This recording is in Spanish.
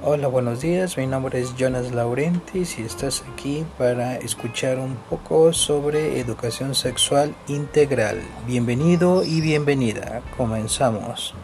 Hola, buenos días. Mi nombre es Jonas Laurentis y estás aquí para escuchar un poco sobre educación sexual integral. Bienvenido y bienvenida. Comenzamos.